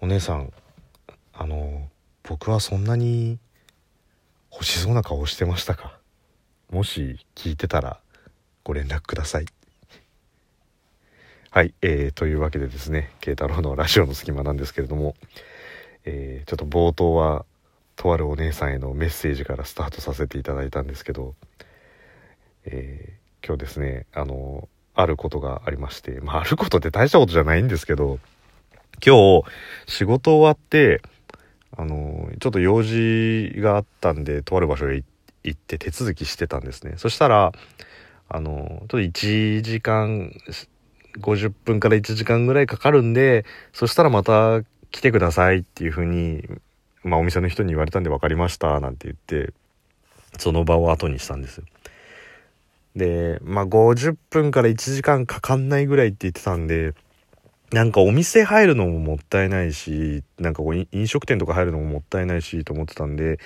お姉さんあの僕はそんなに欲しそうな顔してましたか？もし聞いてたらご連絡ください。はい、えー、というわけでですね慶太郎のラジオの隙間なんですけれども、えー、ちょっと冒頭はとあるお姉さんへのメッセージからスタートさせていただいたんですけど、えー、今日ですねあのあることがありましてまああることって大したことじゃないんですけど今日仕事終わってあのちょっと用事があったんでとある場所へ行って手続きしてたんですね。そしたらあのちょっと1時間50分から1時間ぐらいかかるんでそしたらまた来てくださいっていう風にまあお店の人に言われたんで分かりましたなんて言ってその場を後にしたんですでまあ50分から1時間かかんないぐらいって言ってたんでなんかお店入るのももったいないし、なんかこう飲食店とか入るのももったいないしと思ってたんで、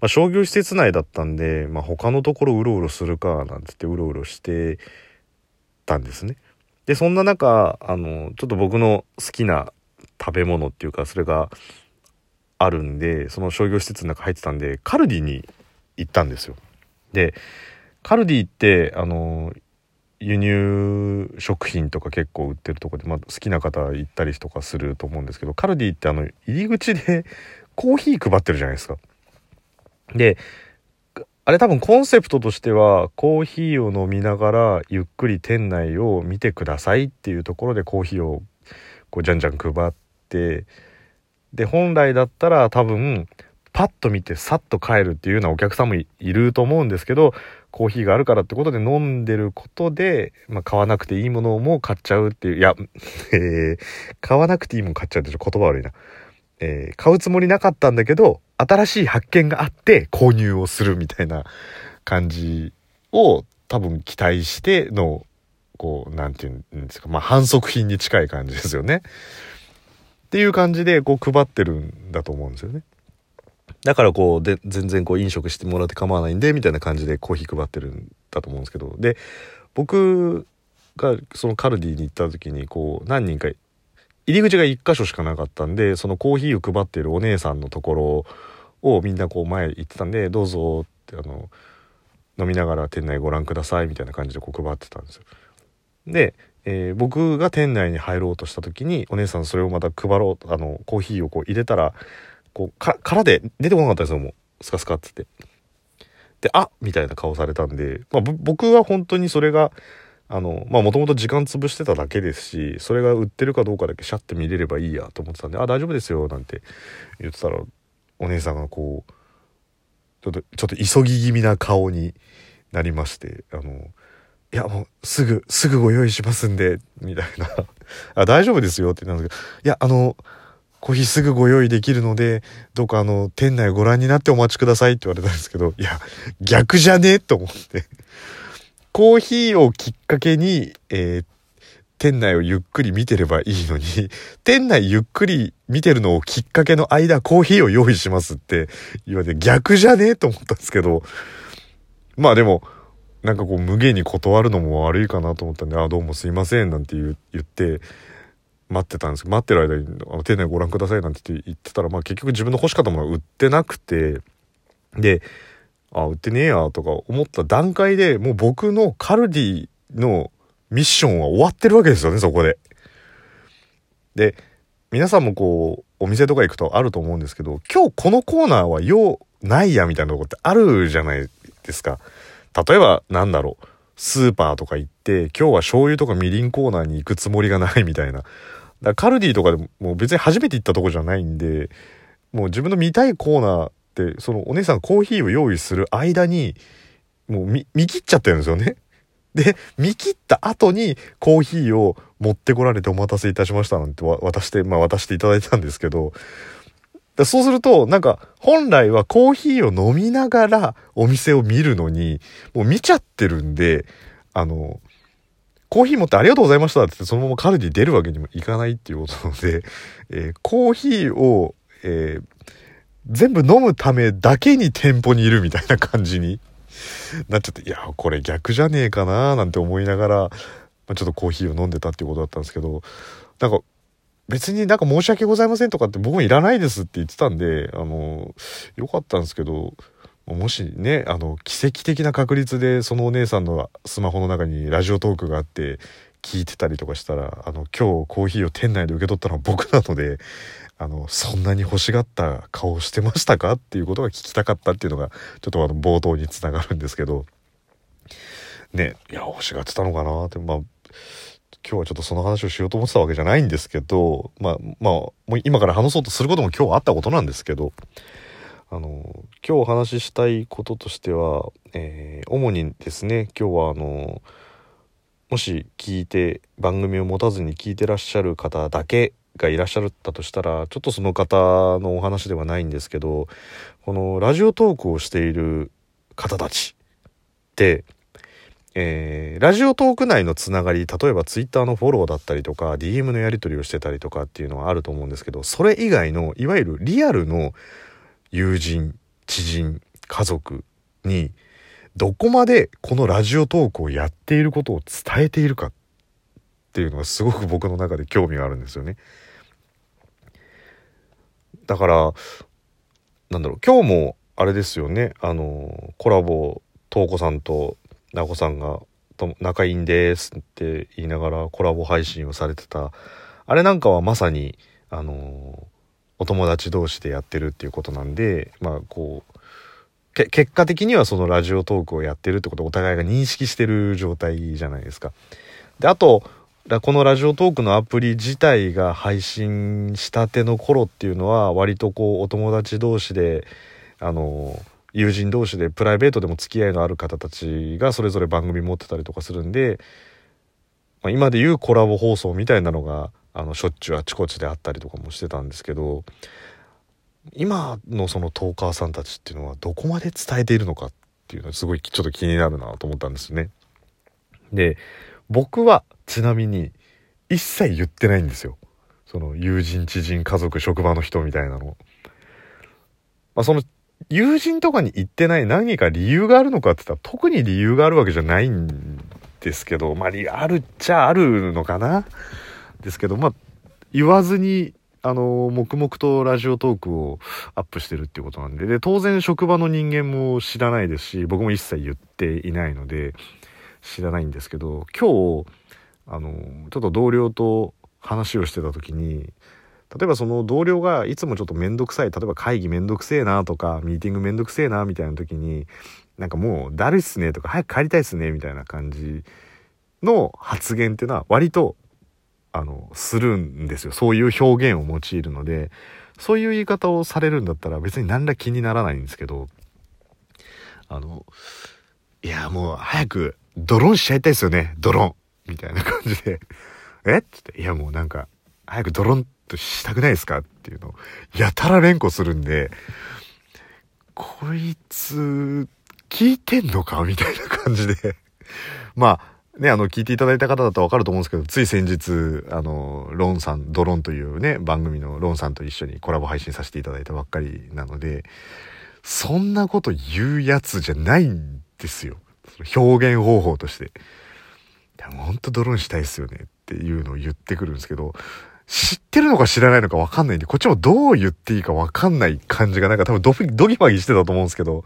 まあ、商業施設内だったんで、まあ、他のところうろうろするかなんつってうろうろしてたんですね。で、そんな中、あの、ちょっと僕の好きな食べ物っていうか、それがあるんで、その商業施設の中入ってたんで、カルディに行ったんですよ。で、カルディって、あの、輸入食品とか結構売ってるとこで、まあ、好きな方行ったりとかすると思うんですけどカルディってあの入り口でコーヒー配ってるじゃないですか。であれ多分コンセプトとしてはコーヒーを飲みながらゆっくり店内を見てくださいっていうところでコーヒーをこうじゃんじゃん配ってで本来だったら多分パッと見てさっと帰るっていうようなお客さんもいると思うんですけどコーヒーがあるからってことで飲んでることで、まあ、買わなくていいものも買っちゃうっていう、いや、えー、買わなくていいもの買っちゃうって言葉悪いな。えー、買うつもりなかったんだけど、新しい発見があって購入をするみたいな感じを多分期待しての、こう、なんていうんですか、まあ反則品に近い感じですよね。っていう感じでこう配ってるんだと思うんですよね。だからこうで全然こう飲食してもらって構わないんでみたいな感じでコーヒー配ってるんだと思うんですけどで僕がそのカルディに行った時にこう何人か入り口が1箇所しかなかったんでそのコーヒーを配ってるお姉さんのところをみんなこう前行ってたんで「どうぞ」ってあの飲みながら店内ご覧くださいみたいな感じでこう配ってたんですよ。で、えー、僕が店内に入ろうとした時にお姉さんそれをまた配ろうあのコーヒーをこう入れたらこう、か、殻で出てこなかったんですよ、もう。スカスカってって。で、あみたいな顔されたんで、まあ、僕は本当にそれが、あの、まあ、もともと時間潰してただけですし、それが売ってるかどうかだけシャッて見れればいいやと思ってたんで、あ、大丈夫ですよ、なんて言ってたら、お姉さんがこう、ちょっと、ちょっと急ぎ気味な顔になりまして、あの、いや、もう、すぐ、すぐご用意しますんで、みたいな。あ、大丈夫ですよって言ったんですけど、いや、あの、コーヒーすぐご用意できるので、どうかあの、店内ご覧になってお待ちくださいって言われたんですけど、いや、逆じゃねえと思って。コーヒーをきっかけに、えー、店内をゆっくり見てればいいのに、店内ゆっくり見てるのをきっかけの間、コーヒーを用意しますって言われて、逆じゃねえと思ったんですけど、まあでも、なんかこう無限に断るのも悪いかなと思ったんで、あ、どうもすいません、なんて言って、待ってたんです待ってる間にあの店内ご覧くださいなんて言ってたら、まあ、結局自分の欲しかったものは売ってなくてであ売ってねえやとか思った段階でもう僕のカルディのミッションは終わってるわけですよねそこで。で皆さんもこうお店とか行くとあると思うんですけど今日このコーナーは用ないやみたいなとこってあるじゃないですか。例えばなんだろうスーパーとか行って今日は醤油とかみりんコーナーに行くつもりがないみたいなだカルディとかでも別に初めて行ったとこじゃないんでもう自分の見たいコーナーってそのお姉さんコーヒーを用意する間にもう見切っちゃってるんですよね。で見切った後にコーヒーを持ってこられてお待たせいたしましたなんて渡してまあ渡していただいたんですけどそうするとなんか本来はコーヒーを飲みながらお店を見るのにもう見ちゃってるんであのコーヒー持ってありがとうございましたってってそのままカルディ出るわけにもいかないっていうことなので、えー、コーヒーを、えー、全部飲むためだけに店舗にいるみたいな感じに なっちゃって、いや、これ逆じゃねえかななんて思いながら、まあ、ちょっとコーヒーを飲んでたっていうことだったんですけど、なんか、別になんか申し訳ございませんとかって僕もいらないですって言ってたんで、あの、よかったんですけど、もしね、あの、奇跡的な確率でそのお姉さんのスマホの中にラジオトークがあって聞いてたりとかしたら、あの、今日コーヒーを店内で受け取ったのは僕なので、あの、そんなに欲しがった顔してましたかっていうことが聞きたかったっていうのが、ちょっとあの、冒頭につながるんですけど、ね、いや、欲しがってたのかなって、まあ、今日はちょっとその話をしようと思ってたわけじゃないんですけど、まあ、まあ、もう今から話そうとすることも今日あったことなんですけど、あの、今日お話ししたいこととしては、えー、主にですね、今日はあの、もし聞いて、番組を持たずに聞いてらっしゃる方だけがいらっしゃったとしたら、ちょっとその方のお話ではないんですけど、このラジオトークをしている方たちって、えー、ラジオトーク内のつながり例えばツイッターのフォローだったりとか DM のやり取りをしてたりとかっていうのはあると思うんですけどそれ以外のいわゆるリアルの友人知人家族にどこまでこのラジオトークをやっていることを伝えているかっていうのがすごく僕の中で興味があるんですよね。だからなんだろう今日もあれですよねあのコラボとうこさんとなこさんがと仲いいんですって言いながらコラボ配信をされてたあれなんかはまさにあのお友達同士でやってるっていうことなんでまあこう結果的にはそのラジオトークをやってるってことをお互いが認識してる状態じゃないですか。であとこのラジオトークのアプリ自体が配信したての頃っていうのは割とこうお友達同士であの友人同士でプライベートでも付き合いのある方たちがそれぞれ番組持ってたりとかするんで、まあ、今でいうコラボ放送みたいなのがあのしょっちゅうあちこちであったりとかもしてたんですけど今のそのトーカーさんたちっていうのはどこまで伝えているのかっていうのはすごいちょっと気になるなと思ったんですね。で僕はちなみに一切言ってないんですよ。その友人知人家族職場の人みたいなの。まあ、その友人とかに言ってない何か理由があるのかって言ったら特に理由があるわけじゃないんですけど、まあ、あるっちゃあるのかな。ですけど、まあ、言わずに、あの、黙々とラジオトークをアップしてるっていうことなんで、で、当然職場の人間も知らないですし、僕も一切言っていないので、知らないんですけど、今日、あの、ちょっと同僚と話をしてた時に、例えばその同僚がいつもちょっとめんどくさい例えば会議めんどくせえなとかミーティングめんどくせえなみたいな時になんかもうだるいっすねとか早く帰りたいっすねみたいな感じの発言っていうのは割とあのするんですよ。そういう表現を用いるのでそういう言い方をされるんだったら別に何ら気にならないんですけどあのいやもう早くドローンしちゃいたいですよねドローンみたいな感じで。え？っつっていやもうなんか早くドロンとしたくないですかっていうのをやたら連呼するんで、こいつ、聞いてんのかみたいな感じで まあ、ね、あの、聞いていただいた方だとわかると思うんですけど、つい先日、あの、ロンさん、ドロンというね、番組のロンさんと一緒にコラボ配信させていただいたばっかりなので、そんなこと言うやつじゃないんですよ。表現方法として。いや、ほんとドロンしたいっすよねっていうのを言ってくるんですけど、知ってるのか知らないのか分かんないんで、こっちもどう言っていいか分かんない感じがなんか多分ドドギマギしてたと思うんですけど、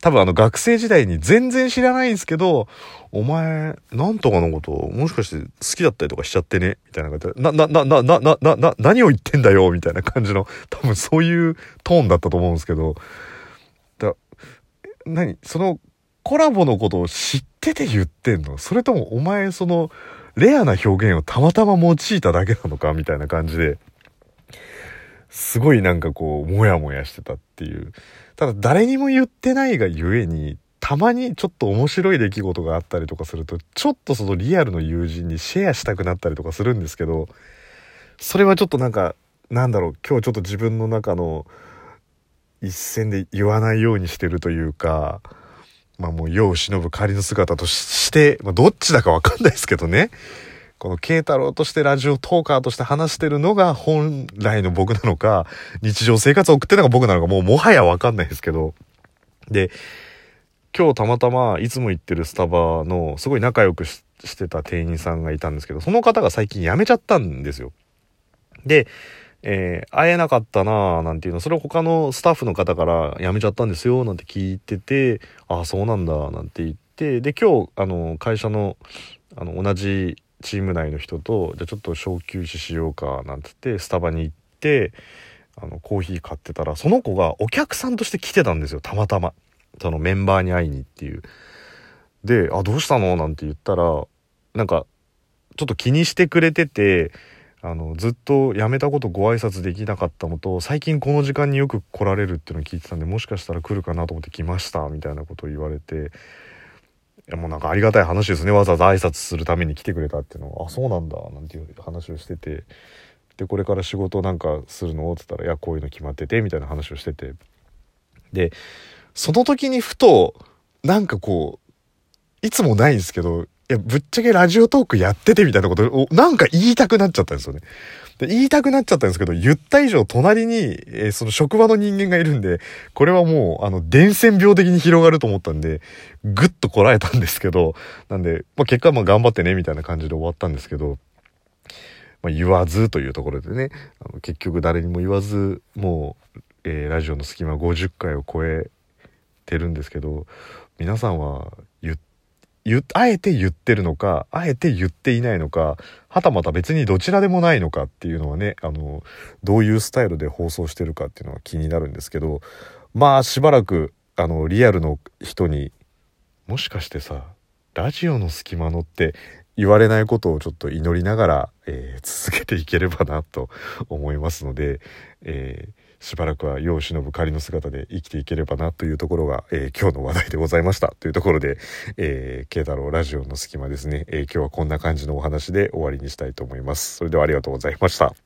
多分あの学生時代に全然知らないんですけど、お前、なんとかのこともしかして好きだったりとかしちゃってね？みたいな感じで、な、な、な、な、な、な、な、な、何を言ってんだよ？みたいな感じの、多分そういうトーンだったと思うんですけど、だ、何？そのコラボのことを知ってて言ってんの？それともお前その、レアな表現をたまたま用いただけなのかみたいな感じで、すごいなんかこう、もやもやしてたっていう。ただ誰にも言ってないがゆえに、たまにちょっと面白い出来事があったりとかすると、ちょっとそのリアルの友人にシェアしたくなったりとかするんですけど、それはちょっとなんか、なんだろう、今日ちょっと自分の中の一線で言わないようにしてるというか、まあもう世を忍ぶ仮の姿として、まあどっちだかわかんないですけどね。この慶太郎としてラジオトーカーとして話してるのが本来の僕なのか、日常生活を送ってるのが僕なのか、もうもはやわかんないですけど。で、今日たまたまいつも行ってるスタバのすごい仲良くしてた店員さんがいたんですけど、その方が最近辞めちゃったんですよ。で、えー、会えなかったなぁなんていうの、それを他のスタッフの方から辞めちゃったんですよなんて聞いてて、ああ、そうなんだなんて言って、で、今日、あの、会社の、あの、同じチーム内の人と、じゃあちょっと小休止しようかなんて言って、スタバに行って、あの、コーヒー買ってたら、その子がお客さんとして来てたんですよ、たまたま。そのメンバーに会いにっていう。で、あ、どうしたの？なんて言ったら、なんか、ちょっと気にしてくれてて、あのずっと辞めたことご挨拶できなかったのと最近この時間によく来られるっていうのを聞いてたんでもしかしたら来るかなと思って来ましたみたいなことを言われていやもうなんかありがたい話ですねわざわざ挨拶するために来てくれたっていうのはあそうなんだなんていう話をしててでこれから仕事なんかするのって言ったらいやこういうの決まっててみたいな話をしてて。でその時にふとなんかこういつもないんですけどいや、ぶっちゃけラジオトークやっててみたいなことを、なんか言いたくなっちゃったんですよね。で言いたくなっちゃったんですけど、言った以上隣に、えー、その職場の人間がいるんで、これはもう、あの、伝染病的に広がると思ったんで、ぐっとこらえたんですけど、なんで、まあ、結果はまあ頑張ってね、みたいな感じで終わったんですけど、まあ、言わずというところでね、あの結局誰にも言わず、もう、えー、ラジオの隙間50回を超えてるんですけど、皆さんは言ってあえて言ってるのか、あえて言っていないのか、はたまた別にどちらでもないのかっていうのはね、あの、どういうスタイルで放送してるかっていうのは気になるんですけど、まあしばらく、あの、リアルの人に、もしかしてさ、ラジオの隙間のって言われないことをちょっと祈りながら、えー、続けていければなと思いますので、えーしばらくは世を忍ぶ仮の姿で生きていければなというところが、えー、今日の話題でございましたというところで、えー、慶太郎ラジオの隙間ですね、えー、今日はこんな感じのお話で終わりにしたいと思います。それではありがとうございました。